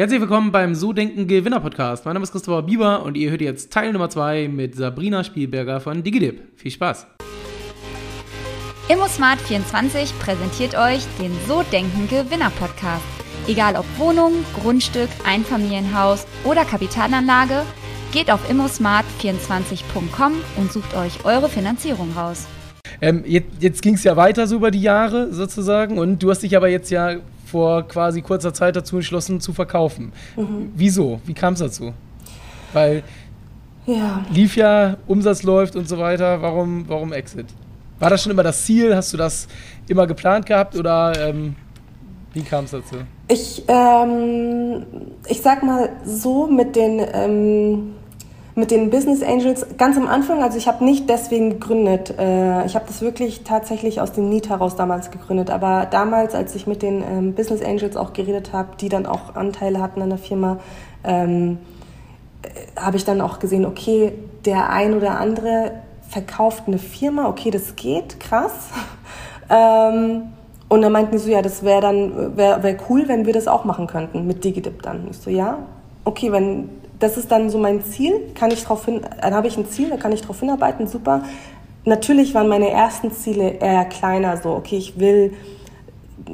Herzlich willkommen beim So Denken Gewinner Podcast. Mein Name ist Christopher Bieber und ihr hört jetzt Teil Nummer 2 mit Sabrina Spielberger von DigiDip. Viel Spaß! ImmoSmart24 präsentiert euch den So Denken Gewinner Podcast. Egal ob Wohnung, Grundstück, Einfamilienhaus oder Kapitalanlage, geht auf immosmart24.com und sucht euch eure Finanzierung raus. Ähm, jetzt jetzt ging es ja weiter so über die Jahre sozusagen und du hast dich aber jetzt ja vor quasi kurzer Zeit dazu entschlossen zu verkaufen. Mhm. Wieso? Wie kam es dazu? Weil ja. lief ja, Umsatz läuft und so weiter. Warum, warum Exit? War das schon immer das Ziel? Hast du das immer geplant gehabt oder ähm, wie kam es dazu? Ich, ähm, ich sag mal so, mit den, ähm, mit den Business Angels, ganz am Anfang, also ich habe nicht deswegen gegründet. Äh, ich habe das wirklich tatsächlich aus dem Need heraus damals gegründet. Aber damals, als ich mit den ähm, Business Angels auch geredet habe, die dann auch Anteile hatten an der Firma, ähm, äh, habe ich dann auch gesehen, okay, der ein oder andere verkauft eine Firma, okay, das geht, krass. ähm, und dann meinten die so, ja, das wäre dann wär, wär cool, wenn wir das auch machen könnten mit DigiDip dann. Ich so, ja, okay, wenn das ist dann so mein Ziel, kann ich darauf hin, dann habe ich ein Ziel, da kann ich darauf hinarbeiten, super. Natürlich waren meine ersten Ziele eher kleiner, so, okay, ich will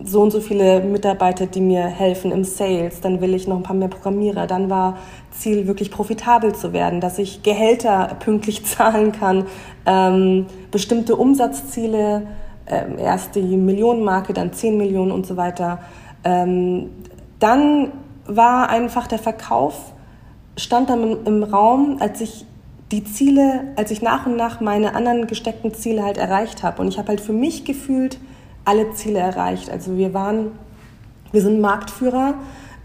so und so viele Mitarbeiter, die mir helfen im Sales, dann will ich noch ein paar mehr Programmierer. Dann war Ziel, wirklich profitabel zu werden, dass ich Gehälter pünktlich zahlen kann, ähm, bestimmte Umsatzziele, äh, erst die Millionenmarke, dann 10 Millionen und so weiter. Ähm, dann war einfach der Verkauf stand dann im Raum, als ich die Ziele, als ich nach und nach meine anderen gesteckten Ziele halt erreicht habe. Und ich habe halt für mich gefühlt alle Ziele erreicht. Also wir waren, wir sind Marktführer.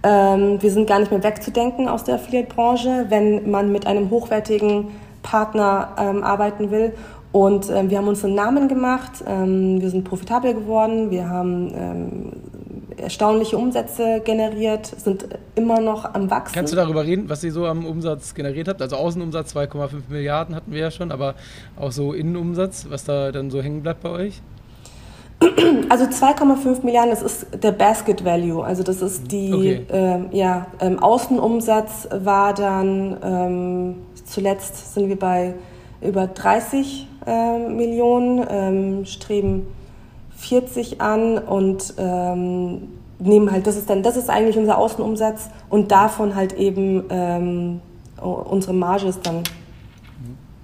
Ähm, wir sind gar nicht mehr wegzudenken aus der Affiliate-Branche, wenn man mit einem hochwertigen Partner ähm, arbeiten will. Und ähm, wir haben uns einen Namen gemacht, ähm, wir sind profitabel geworden, wir haben ähm, erstaunliche Umsätze generiert, sind immer noch am Wachsen. Kannst du darüber reden, was ihr so am Umsatz generiert habt? Also Außenumsatz 2,5 Milliarden hatten wir ja schon, aber auch so Innenumsatz, was da dann so hängen bleibt bei euch? Also 2,5 Milliarden, das ist der Basket Value. Also das ist die, okay. ähm, ja, ähm, Außenumsatz war dann, ähm, zuletzt sind wir bei über 30 ähm, Millionen, ähm, streben 40 an und ähm, nehmen halt, das ist dann, das ist eigentlich unser Außenumsatz und davon halt eben ähm, unsere Marge ist dann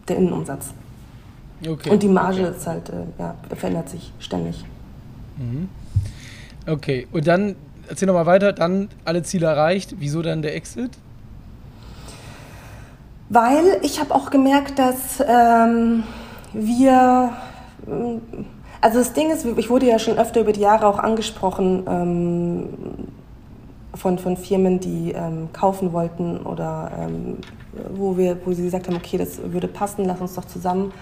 der Innenumsatz. Okay. Und die Marge okay. ist halt, äh, ja, verändert sich ständig. Mhm. Okay, und dann erzähl nochmal weiter, dann alle Ziele erreicht. Wieso dann der Exit? Weil ich habe auch gemerkt, dass ähm, wir also das Ding ist, ich wurde ja schon öfter über die Jahre auch angesprochen ähm, von, von Firmen, die ähm, kaufen wollten oder ähm, wo, wir, wo sie gesagt haben, okay, das würde passen, lass uns doch zusammen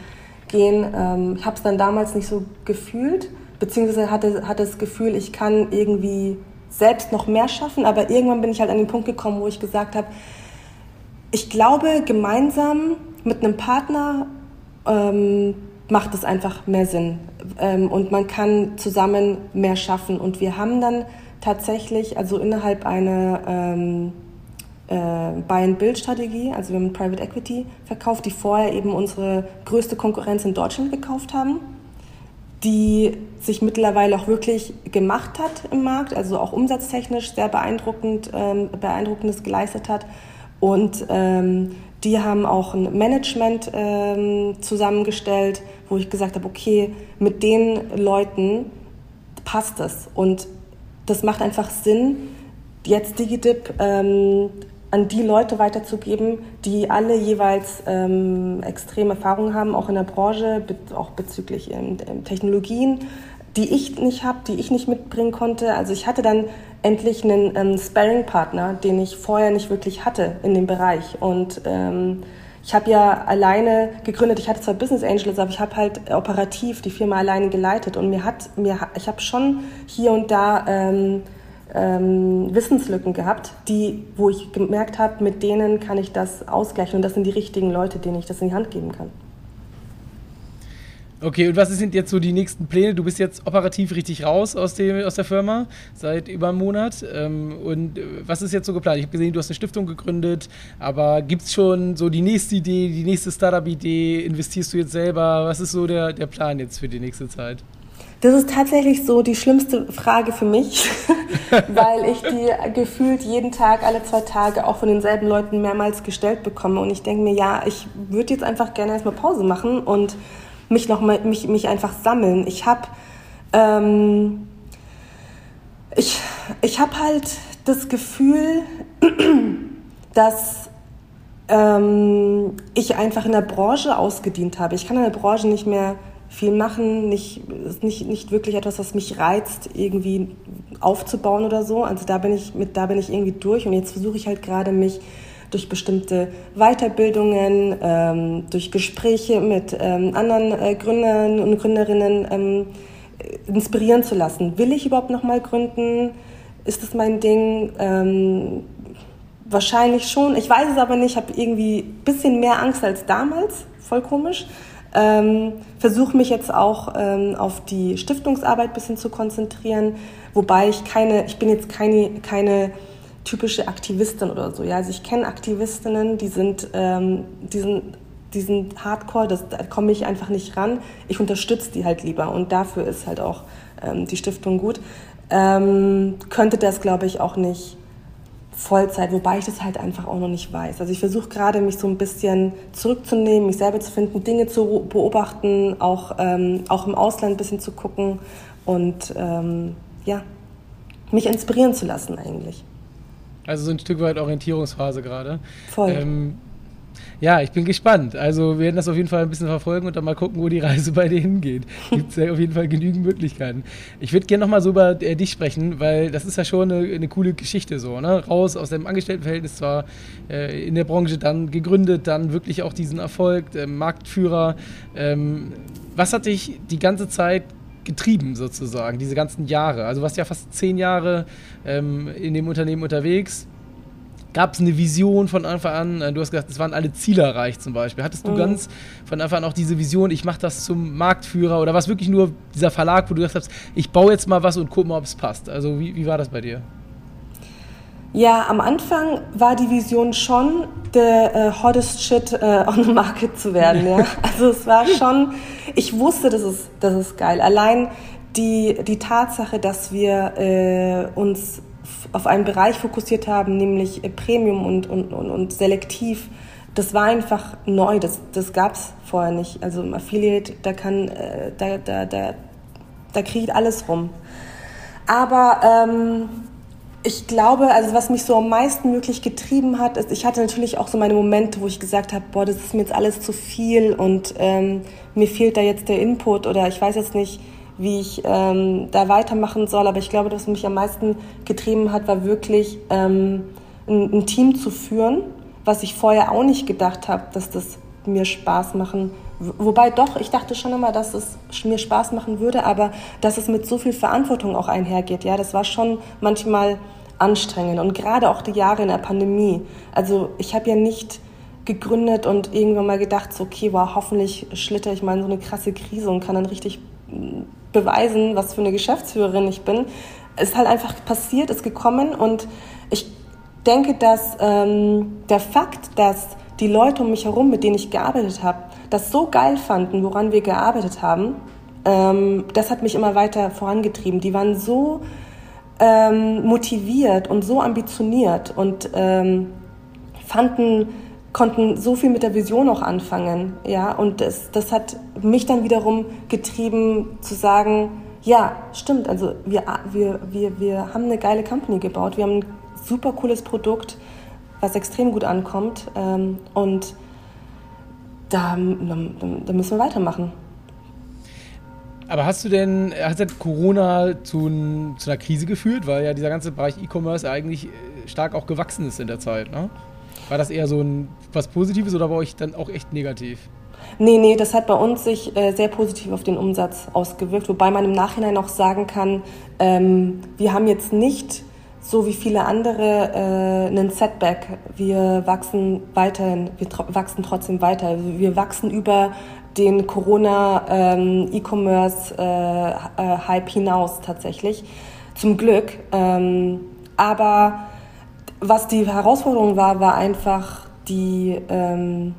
gehen. Ähm, ich habe es dann damals nicht so gefühlt, beziehungsweise hatte, hatte das Gefühl, ich kann irgendwie selbst noch mehr schaffen, aber irgendwann bin ich halt an den Punkt gekommen, wo ich gesagt habe, ich glaube, gemeinsam mit einem Partner ähm, macht es einfach mehr Sinn ähm, und man kann zusammen mehr schaffen. Und wir haben dann tatsächlich, also innerhalb einer ähm, äh, Buy-and-Build-Strategie, also wir haben Private Equity verkauft, die vorher eben unsere größte Konkurrenz in Deutschland gekauft haben, die sich mittlerweile auch wirklich gemacht hat im Markt, also auch umsatztechnisch sehr beeindruckend, ähm, beeindruckendes geleistet hat. Und ähm, die haben auch ein Management ähm, zusammengestellt, wo ich gesagt habe, okay, mit den Leuten passt das. Und das macht einfach Sinn, jetzt DigiDip ähm, an die Leute weiterzugeben, die alle jeweils ähm, extreme Erfahrungen haben, auch in der Branche, auch bezüglich ähm, Technologien, die ich nicht habe, die ich nicht mitbringen konnte. Also ich hatte dann endlich einen ähm, Sparring-Partner, den ich vorher nicht wirklich hatte in dem Bereich. Und ähm, ich habe ja alleine gegründet, ich hatte zwar Business Angels, aber ich habe halt operativ die Firma alleine geleitet und mir hat, mir, ich habe schon hier und da ähm, ähm, Wissenslücken gehabt, die, wo ich gemerkt habe, mit denen kann ich das ausgleichen und das sind die richtigen Leute, denen ich das in die Hand geben kann. Okay, und was sind jetzt so die nächsten Pläne? Du bist jetzt operativ richtig raus aus, dem, aus der Firma seit über einem Monat. Ähm, und äh, was ist jetzt so geplant? Ich habe gesehen, du hast eine Stiftung gegründet, aber gibt es schon so die nächste Idee, die nächste Startup-Idee? Investierst du jetzt selber? Was ist so der, der Plan jetzt für die nächste Zeit? Das ist tatsächlich so die schlimmste Frage für mich, weil ich die gefühlt jeden Tag, alle zwei Tage auch von denselben Leuten mehrmals gestellt bekomme. Und ich denke mir, ja, ich würde jetzt einfach gerne erstmal Pause machen und mich noch mal, mich, mich einfach sammeln. Ich habe ähm, ich, ich habe halt das Gefühl, dass ähm, ich einfach in der Branche ausgedient habe. Ich kann in der Branche nicht mehr viel machen, nicht, ist nicht, nicht wirklich etwas, was mich reizt, irgendwie aufzubauen oder so. Also da bin ich mit, da bin ich irgendwie durch und jetzt versuche ich halt gerade mich durch bestimmte Weiterbildungen, ähm, durch Gespräche mit ähm, anderen äh, Gründern und Gründerinnen ähm, inspirieren zu lassen. Will ich überhaupt noch mal gründen? Ist das mein Ding? Ähm, wahrscheinlich schon. Ich weiß es aber nicht. Ich habe irgendwie ein bisschen mehr Angst als damals. Voll komisch. Ähm, Versuche mich jetzt auch ähm, auf die Stiftungsarbeit ein bisschen zu konzentrieren, wobei ich keine, ich bin jetzt keine, keine typische Aktivistin oder so. Ja, also ich kenne Aktivistinnen, die sind, ähm, die sind, die sind Hardcore, das, da komme ich einfach nicht ran. Ich unterstütze die halt lieber und dafür ist halt auch ähm, die Stiftung gut. Ähm, könnte das, glaube ich, auch nicht Vollzeit, wobei ich das halt einfach auch noch nicht weiß. Also ich versuche gerade, mich so ein bisschen zurückzunehmen, mich selber zu finden, Dinge zu beobachten, auch, ähm, auch im Ausland ein bisschen zu gucken und ähm, ja, mich inspirieren zu lassen eigentlich. Also so ein Stück weit Orientierungsphase gerade. Voll. Ähm, ja, ich bin gespannt. Also wir werden das auf jeden Fall ein bisschen verfolgen und dann mal gucken, wo die Reise bei dir hingeht. Gibt es ja auf jeden Fall genügend Möglichkeiten. Ich würde gerne nochmal so über äh, dich sprechen, weil das ist ja schon eine, eine, coole Geschichte so. Ne? Raus aus dem Angestelltenverhältnis zwar äh, in der Branche, dann gegründet, dann wirklich auch diesen Erfolg, äh, Marktführer. Ähm, was hat dich die ganze Zeit getrieben sozusagen, diese ganzen Jahre? Also du warst ja fast zehn Jahre ähm, in dem Unternehmen unterwegs. Gab es eine Vision von Anfang an? Äh, du hast gesagt, es waren alle Ziele erreicht zum Beispiel. Hattest du mhm. ganz von Anfang an auch diese Vision, ich mache das zum Marktführer oder war es wirklich nur dieser Verlag, wo du gesagt hast, ich baue jetzt mal was und guck mal, ob es passt? Also wie, wie war das bei dir? Ja, am Anfang war die Vision schon, der uh, hottest shit uh, on the market zu werden. Ja? Also es war schon, ich wusste, das ist, das ist geil. Allein die, die Tatsache, dass wir äh, uns auf einen Bereich fokussiert haben, nämlich äh, Premium und, und, und, und selektiv, das war einfach neu, das, das gab es vorher nicht. Also im Affiliate, da kann, äh, da, da, da, da kriegt alles rum. Aber ähm, ich glaube, also was mich so am meisten möglich getrieben hat, ist, ich hatte natürlich auch so meine Momente, wo ich gesagt habe, boah, das ist mir jetzt alles zu viel und ähm, mir fehlt da jetzt der Input oder ich weiß jetzt nicht, wie ich ähm, da weitermachen soll. Aber ich glaube, was mich am meisten getrieben hat, war wirklich ähm, ein, ein Team zu führen, was ich vorher auch nicht gedacht habe, dass das mir Spaß machen Wobei doch, ich dachte schon immer, dass es mir Spaß machen würde, aber dass es mit so viel Verantwortung auch einhergeht. Ja, das war schon manchmal anstrengend und gerade auch die Jahre in der Pandemie. Also ich habe ja nicht gegründet und irgendwann mal gedacht, so, okay, wow, hoffentlich schlitter ich mal in so eine krasse Krise und kann dann richtig mm, beweisen, was für eine Geschäftsführerin ich bin. Es ist halt einfach passiert, ist gekommen und ich denke, dass ähm, der Fakt, dass die Leute um mich herum, mit denen ich gearbeitet habe, das so geil fanden, woran wir gearbeitet haben, ähm, das hat mich immer weiter vorangetrieben. Die waren so ähm, motiviert und so ambitioniert und ähm, fanden, konnten so viel mit der Vision auch anfangen. Ja? Und das, das hat mich dann wiederum getrieben zu sagen, ja, stimmt, also wir, wir, wir, wir haben eine geile Company gebaut, wir haben ein super cooles Produkt, was extrem gut ankommt ähm, und da, da, müssen wir weitermachen. Aber hast du denn, hat denn Corona zu, zu, einer Krise geführt, weil ja dieser ganze Bereich E-Commerce eigentlich äh, stark auch gewachsen ist in der Zeit, ne? War das eher so ein was Positives oder war euch dann auch echt negativ? Nee, nee, das hat bei uns sich äh, sehr positiv auf den Umsatz ausgewirkt, wobei man im Nachhinein auch sagen kann, ähm, wir haben jetzt nicht so wie viele andere äh, einen Setback. Wir wachsen weiterhin, wir wachsen trotzdem weiter. Wir wachsen über den Corona-E-Commerce-Hype hinaus tatsächlich. Zum Glück. Ähm, aber was die Herausforderung war, war einfach die, ähm,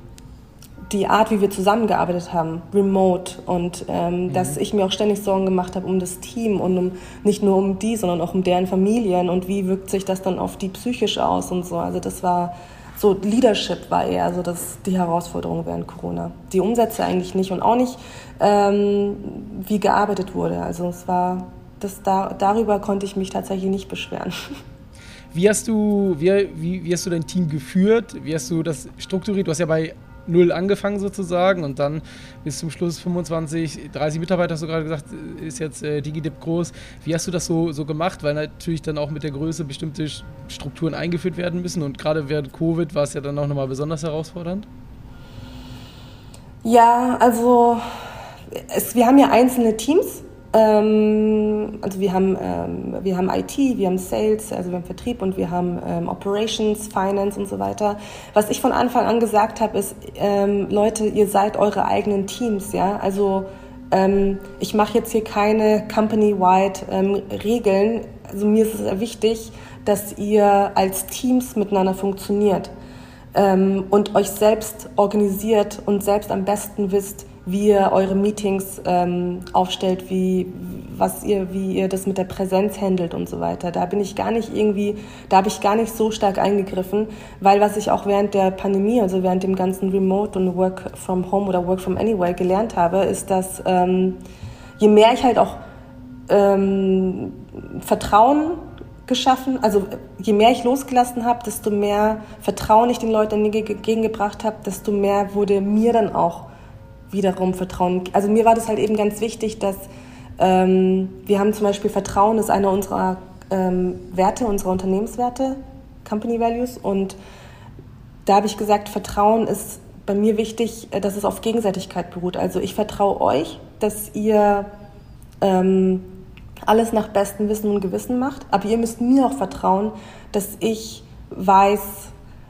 die Art, wie wir zusammengearbeitet haben, remote. Und ähm, mhm. dass ich mir auch ständig Sorgen gemacht habe um das Team und um nicht nur um die, sondern auch um deren Familien und wie wirkt sich das dann auf die psychisch aus und so. Also das war so Leadership war eher so das, die Herausforderung während Corona. Die Umsätze eigentlich nicht und auch nicht, ähm, wie gearbeitet wurde. Also es war, das, da, darüber konnte ich mich tatsächlich nicht beschweren. Wie hast du, wie, wie, wie hast du dein Team geführt? Wie hast du das strukturiert? Du hast ja bei null angefangen sozusagen und dann bis zum Schluss 25, 30 Mitarbeiter, hast du gerade gesagt, ist jetzt äh, DigiDip groß. Wie hast du das so, so gemacht? Weil natürlich dann auch mit der Größe bestimmte Strukturen eingeführt werden müssen und gerade während Covid war es ja dann auch nochmal besonders herausfordernd. Ja, also es, wir haben ja einzelne Teams also wir haben, ähm, wir haben IT, wir haben Sales, also wir haben Vertrieb und wir haben ähm, Operations, Finance und so weiter. Was ich von Anfang an gesagt habe, ist, ähm, Leute, ihr seid eure eigenen Teams, ja. Also ähm, ich mache jetzt hier keine company-wide ähm, Regeln. Also mir ist es sehr wichtig, dass ihr als Teams miteinander funktioniert und euch selbst organisiert und selbst am besten wisst, wie ihr eure Meetings ähm, aufstellt, wie, was ihr, wie ihr das mit der Präsenz handelt und so weiter. Da bin ich gar nicht irgendwie, da habe ich gar nicht so stark eingegriffen, weil was ich auch während der Pandemie, also während dem ganzen Remote und Work from Home oder Work from Anywhere gelernt habe, ist, dass ähm, je mehr ich halt auch ähm, Vertrauen geschaffen, also je mehr ich losgelassen habe, desto mehr Vertrauen ich den Leuten entgegengebracht habe, desto mehr wurde mir dann auch wiederum Vertrauen. Also mir war das halt eben ganz wichtig, dass ähm, wir haben zum Beispiel Vertrauen ist einer unserer ähm, Werte, unserer Unternehmenswerte, Company Values. Und da habe ich gesagt, Vertrauen ist bei mir wichtig, äh, dass es auf Gegenseitigkeit beruht. Also ich vertraue euch, dass ihr ähm, alles nach bestem Wissen und Gewissen macht. Aber ihr müsst mir auch vertrauen, dass ich weiß,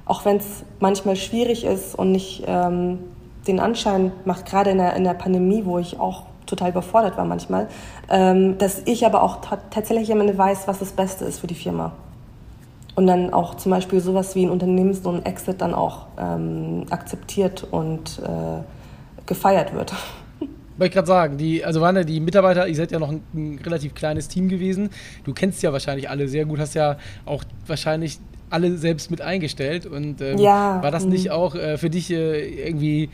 auch wenn es manchmal schwierig ist und nicht ähm, den Anschein macht, gerade in der, in der Pandemie, wo ich auch total überfordert war manchmal, ähm, dass ich aber auch tatsächlich am Ende weiß, was das Beste ist für die Firma. Und dann auch zum Beispiel sowas wie ein Unternehmens- und Exit dann auch ähm, akzeptiert und äh, gefeiert wird. Wollte ich gerade sagen, die, also waren ja die Mitarbeiter, ihr seid ja noch ein, ein, relativ kleines Team gewesen. Du kennst ja wahrscheinlich alle sehr gut, hast ja auch wahrscheinlich alle selbst mit eingestellt. Und ähm, ja. war das nicht mhm. auch äh, für dich äh, irgendwie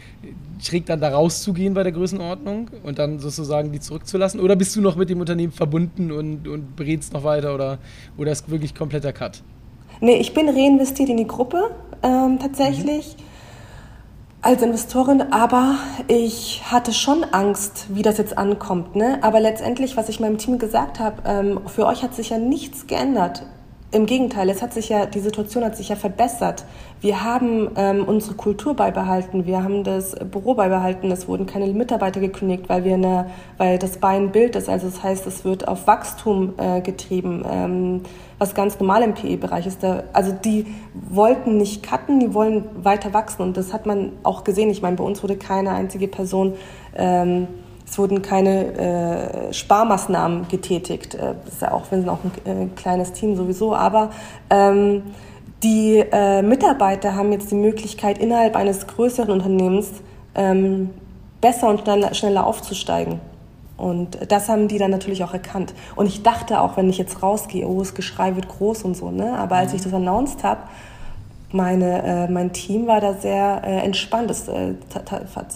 schräg dann da rauszugehen bei der Größenordnung und dann sozusagen die zurückzulassen? Oder bist du noch mit dem Unternehmen verbunden und, und berätst noch weiter oder, oder ist wirklich kompletter Cut? Nee, ich bin reinvestiert in die Gruppe ähm, tatsächlich. Mhm als Investorin, aber ich hatte schon Angst, wie das jetzt ankommt. Ne? Aber letztendlich, was ich meinem Team gesagt habe, ähm, für euch hat sich ja nichts geändert. Im Gegenteil, es hat sich ja, die Situation hat sich ja verbessert. Wir haben ähm, unsere Kultur beibehalten, wir haben das Büro beibehalten, es wurden keine Mitarbeiter gekündigt, weil wir eine, weil das Bein Bild ist. Also das heißt, es wird auf Wachstum äh, getrieben, ähm, was ganz normal im PE-Bereich ist. Da, also die wollten nicht cutten, die wollen weiter wachsen und das hat man auch gesehen. Ich meine, bei uns wurde keine einzige Person ähm, es wurden keine äh, Sparmaßnahmen getätigt. Äh, das ist ja auch, wir sind auch ein äh, kleines Team sowieso, aber ähm, die äh, Mitarbeiter haben jetzt die Möglichkeit, innerhalb eines größeren Unternehmens ähm, besser und schneller, schneller aufzusteigen. Und das haben die dann natürlich auch erkannt. Und ich dachte auch, wenn ich jetzt rausgehe, oh, das Geschrei wird groß und so, ne? Aber als mhm. ich das announced habe, meine, äh, mein Team war da sehr äh, entspannt, ist äh,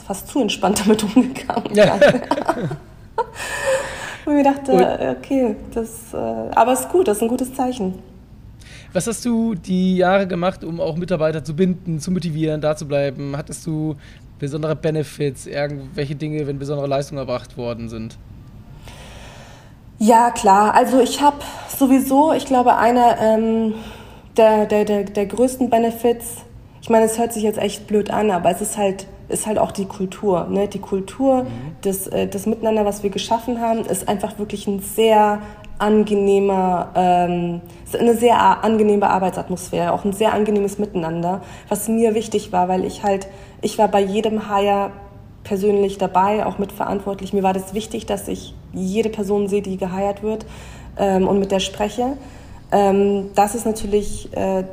fast zu entspannt damit umgegangen. Ja. Und ich dachte, okay, das, äh, aber es ist gut, das ist ein gutes Zeichen. Was hast du die Jahre gemacht, um auch Mitarbeiter zu binden, zu motivieren, da zu bleiben? Hattest du besondere Benefits, irgendwelche Dinge, wenn besondere Leistungen erbracht worden sind? Ja, klar. Also ich habe sowieso, ich glaube, einer ähm, der, der, der, der größten Benefits, ich meine, es hört sich jetzt echt blöd an, aber es ist halt, ist halt auch die Kultur. Ne? Die Kultur, mhm. das, äh, das Miteinander, was wir geschaffen haben, ist einfach wirklich ein sehr angenehmer, ähm, eine sehr angenehme Arbeitsatmosphäre, auch ein sehr angenehmes Miteinander, was mir wichtig war, weil ich halt, ich war bei jedem Hire persönlich dabei, auch mitverantwortlich. Mir war das wichtig, dass ich jede Person sehe, die geheiert wird ähm, und mit der spreche. Ähm, das ist natürlich, äh,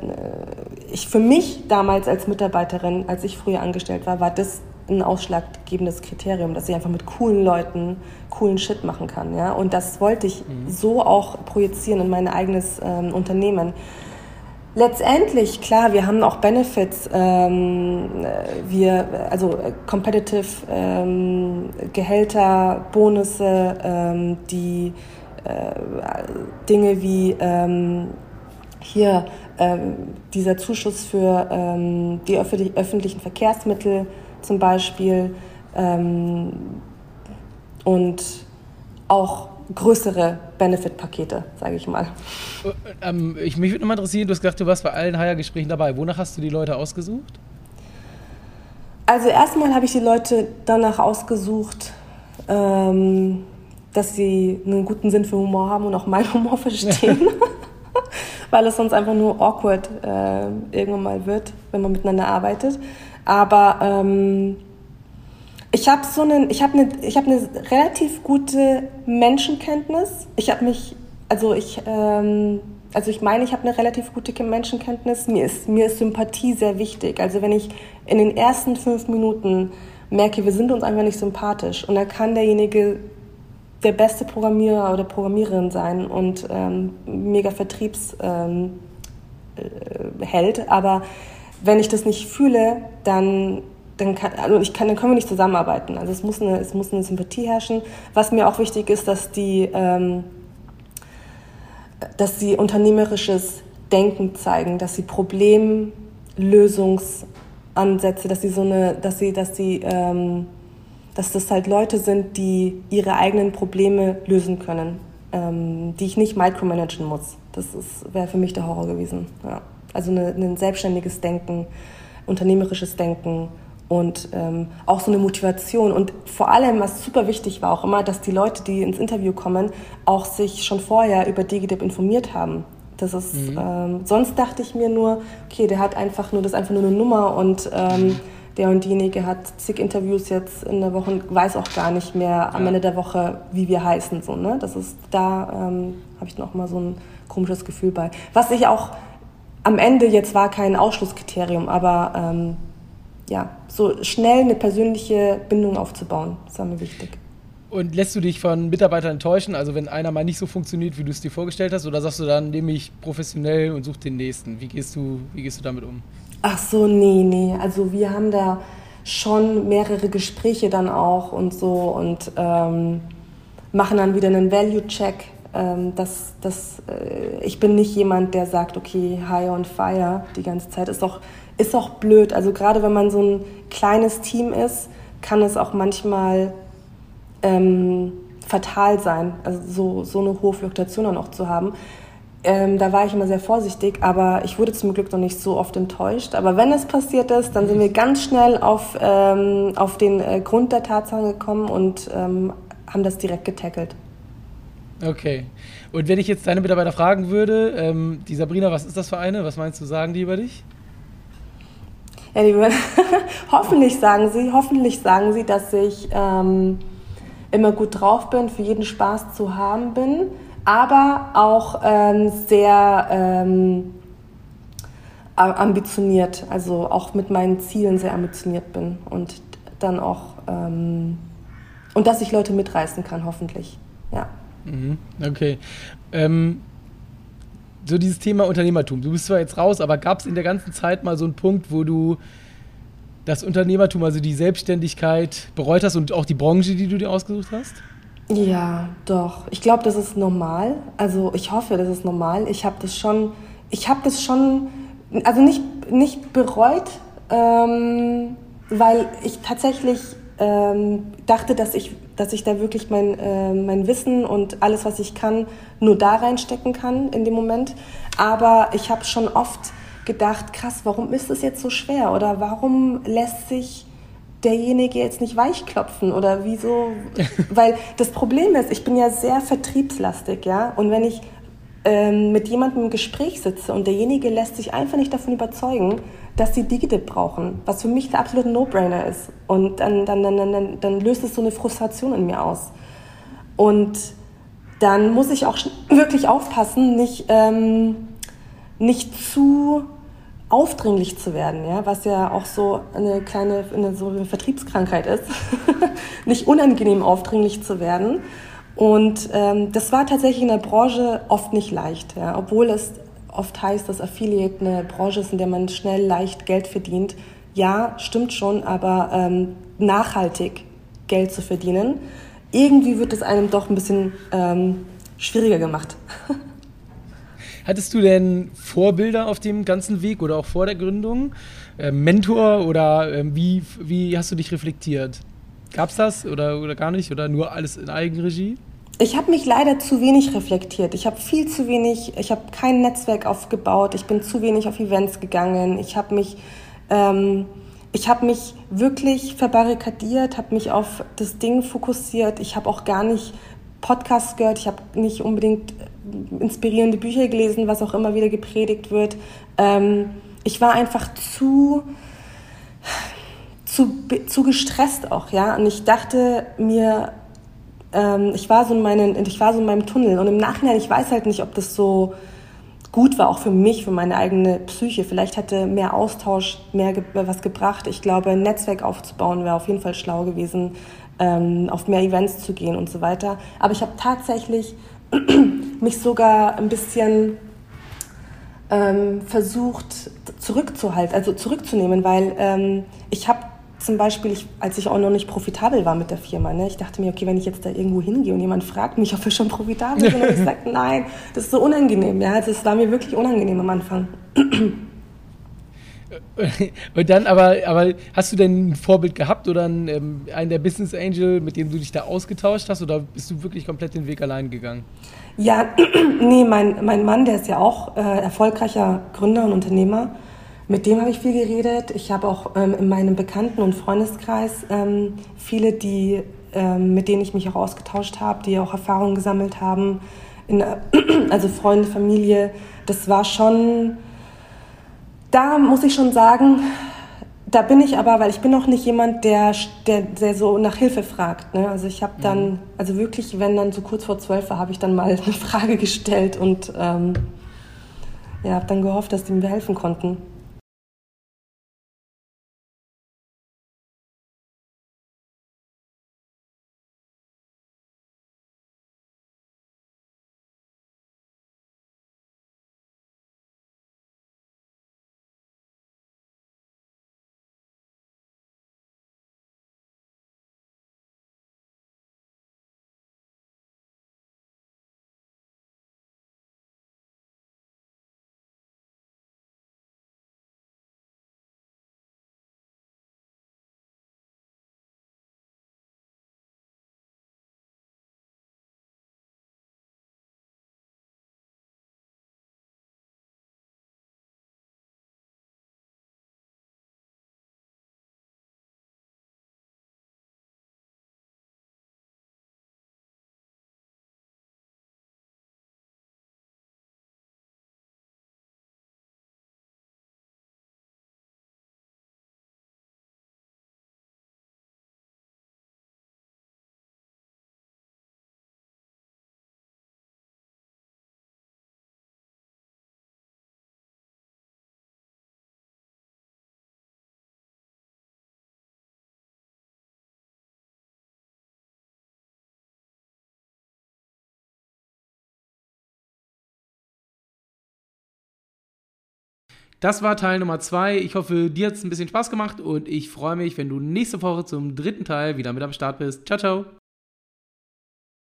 ich für mich damals als Mitarbeiterin, als ich früher angestellt war, war das ein ausschlaggebendes Kriterium, dass ich einfach mit coolen Leuten coolen Shit machen kann. Ja? Und das wollte ich mhm. so auch projizieren in mein eigenes ähm, Unternehmen. Letztendlich, klar, wir haben auch Benefits, ähm, wir, also äh, competitive ähm, Gehälter, Bonusse, ähm, die äh, Dinge wie ähm, hier ähm, dieser Zuschuss für ähm, die öffentlichen Verkehrsmittel zum Beispiel ähm, und auch größere Benefit-Pakete, sage ich mal. Ähm, ich, mich würde nochmal interessieren, du hast gesagt, du warst bei allen Hire-Gesprächen dabei. Wonach hast du die Leute ausgesucht? Also erstmal habe ich die Leute danach ausgesucht, ähm, dass sie einen guten Sinn für Humor haben und auch meinen Humor verstehen. Weil es sonst einfach nur awkward äh, irgendwann mal wird, wenn man miteinander arbeitet. Aber ähm, ich habe so einen, ich habe eine, ich habe eine relativ gute Menschenkenntnis. Ich habe mich, also ich, ähm, also ich meine, ich habe eine relativ gute Menschenkenntnis. Mir ist, mir ist Sympathie sehr wichtig. Also wenn ich in den ersten fünf Minuten merke, wir sind uns einfach nicht sympathisch und da kann derjenige der beste Programmierer oder Programmiererin sein und ähm, mega Vertriebsheld, ähm, äh, aber wenn ich das nicht fühle, dann, dann, kann, also ich kann, dann können wir nicht zusammenarbeiten. Also es muss, eine, es muss eine Sympathie herrschen. Was mir auch wichtig ist, dass die, ähm, dass sie unternehmerisches Denken zeigen, dass sie Problemlösungsansätze, dass sie so eine, dass sie, dass sie, ähm, dass das halt Leute sind, die ihre eigenen Probleme lösen können, ähm, die ich nicht micromanagen muss. Das wäre für mich der Horror gewesen. Ja. Also eine, ein selbstständiges Denken, unternehmerisches Denken und ähm, auch so eine Motivation. Und vor allem, was super wichtig war, auch immer, dass die Leute, die ins Interview kommen, auch sich schon vorher über DigiDip informiert haben. Das ist, mhm. ähm, sonst dachte ich mir nur, okay, der hat einfach nur, das ist einfach nur eine Nummer und ähm, der und diejenige hat zig Interviews jetzt in der Woche und weiß auch gar nicht mehr am ja. Ende der Woche, wie wir heißen. So, ne? Das ist, da ähm, habe ich noch mal so ein komisches Gefühl bei. Was ich auch am Ende jetzt war kein Ausschlusskriterium, aber ähm, ja, so schnell eine persönliche Bindung aufzubauen, das war mir wichtig. Und lässt du dich von Mitarbeitern enttäuschen? Also wenn einer mal nicht so funktioniert, wie du es dir vorgestellt hast, oder sagst du dann, nehme ich professionell und such den nächsten? Wie gehst du, wie gehst du damit um? Ach so, nee, nee. Also wir haben da schon mehrere Gespräche dann auch und so und ähm, machen dann wieder einen Value-Check ähm, dass, dass, äh, ich bin nicht jemand, der sagt, okay, hire und fire die ganze Zeit. Ist auch, ist auch blöd. Also gerade wenn man so ein kleines Team ist, kann es auch manchmal ähm, fatal sein, also so, so eine hohe Fluktuation dann auch zu haben. Ähm, da war ich immer sehr vorsichtig, aber ich wurde zum Glück noch nicht so oft enttäuscht. Aber wenn es passiert ist, dann sind wir ganz schnell auf, ähm, auf den äh, Grund der Tatsache gekommen und ähm, haben das direkt getackelt. Okay. Und wenn ich jetzt deine Mitarbeiter fragen würde, ähm, die Sabrina, was ist das für eine? Was meinst du, sagen die über dich? Ja, die hoffentlich sagen sie, hoffentlich sagen sie, dass ich ähm, immer gut drauf bin, für jeden Spaß zu haben bin, aber auch ähm, sehr ähm, ambitioniert, also auch mit meinen Zielen sehr ambitioniert bin und dann auch ähm, und dass ich Leute mitreißen kann, hoffentlich. Ja. Mhm, okay. Ähm, so dieses Thema Unternehmertum. Du bist zwar jetzt raus, aber gab es in der ganzen Zeit mal so einen Punkt, wo du das Unternehmertum, also die Selbstständigkeit bereut hast und auch die Branche, die du dir ausgesucht hast? Ja, doch. Ich glaube, das ist normal. Also ich hoffe, das ist normal. Ich habe das schon, ich habe das schon, also nicht, nicht bereut, ähm, weil ich tatsächlich ähm, dachte, dass ich, dass ich da wirklich mein, äh, mein Wissen und alles, was ich kann, nur da reinstecken kann in dem Moment. Aber ich habe schon oft gedacht, krass, warum ist es jetzt so schwer? Oder warum lässt sich derjenige jetzt nicht weichklopfen? Oder wieso? Weil das Problem ist, ich bin ja sehr vertriebslastig, ja. Und wenn ich ähm, mit jemandem im Gespräch sitze und derjenige lässt sich einfach nicht davon überzeugen, dass sie Digidip brauchen, was für mich der absolute No-Brainer ist. Und dann, dann, dann, dann, dann löst es so eine Frustration in mir aus. Und dann muss ich auch wirklich aufpassen, nicht, ähm, nicht zu aufdringlich zu werden, ja, was ja auch so eine kleine eine, so eine Vertriebskrankheit ist, nicht unangenehm aufdringlich zu werden. Und ähm, das war tatsächlich in der Branche oft nicht leicht, ja, obwohl es oft heißt, dass Affiliate eine Branche ist, in der man schnell leicht Geld verdient. Ja, stimmt schon, aber ähm, nachhaltig Geld zu verdienen, irgendwie wird es einem doch ein bisschen ähm, schwieriger gemacht. Hattest du denn Vorbilder auf dem ganzen Weg oder auch vor der Gründung? Äh, Mentor oder äh, wie, wie hast du dich reflektiert? Gab es das oder, oder gar nicht oder nur alles in Eigenregie? Ich habe mich leider zu wenig reflektiert. Ich habe viel zu wenig, ich habe kein Netzwerk aufgebaut, ich bin zu wenig auf Events gegangen, ich habe mich, ähm, ich habe mich wirklich verbarrikadiert, habe mich auf das Ding fokussiert. Ich habe auch gar nicht Podcasts gehört, ich habe nicht unbedingt inspirierende Bücher gelesen, was auch immer wieder gepredigt wird. Ähm, ich war einfach zu, zu, zu gestresst auch, ja. Und ich dachte mir, ähm, ich, war so in meinen, ich war so in meinem Tunnel. Und im Nachhinein, ich weiß halt nicht, ob das so gut war, auch für mich, für meine eigene Psyche. Vielleicht hätte mehr Austausch mehr ge was gebracht. Ich glaube, ein Netzwerk aufzubauen wäre auf jeden Fall schlau gewesen, ähm, auf mehr Events zu gehen und so weiter. Aber ich habe tatsächlich mich sogar ein bisschen ähm, versucht zurückzuhalten, also zurückzunehmen, weil ähm, ich habe zum Beispiel, ich, als ich auch noch nicht profitabel war mit der Firma, ne, ich dachte mir, okay, wenn ich jetzt da irgendwo hingehe und jemand fragt mich, ob wir schon profitabel sind, und ich sage, nein, das ist so unangenehm. Ja, das also war mir wirklich unangenehm am Anfang. Und dann, aber, aber hast du denn ein Vorbild gehabt oder einen, ähm, einen der Business Angel, mit dem du dich da ausgetauscht hast oder bist du wirklich komplett den Weg allein gegangen? Ja, nee, mein, mein Mann, der ist ja auch äh, erfolgreicher Gründer und Unternehmer. Mit dem habe ich viel geredet. Ich habe auch ähm, in meinem Bekannten- und Freundeskreis ähm, viele, die, ähm, mit denen ich mich auch ausgetauscht habe, die auch Erfahrungen gesammelt haben. In, also Freunde, Familie. Das war schon da muss ich schon sagen, da bin ich aber, weil ich bin noch nicht jemand, der, der, der so nach Hilfe fragt. Ne? Also ich habe dann, mhm. also wirklich, wenn dann so kurz vor zwölf war, habe ich dann mal eine Frage gestellt und ähm, ja, habe dann gehofft, dass die mir helfen konnten. Das war Teil Nummer zwei. Ich hoffe, dir hat es ein bisschen Spaß gemacht und ich freue mich, wenn du nächste Woche zum dritten Teil wieder mit am Start bist. Ciao, ciao.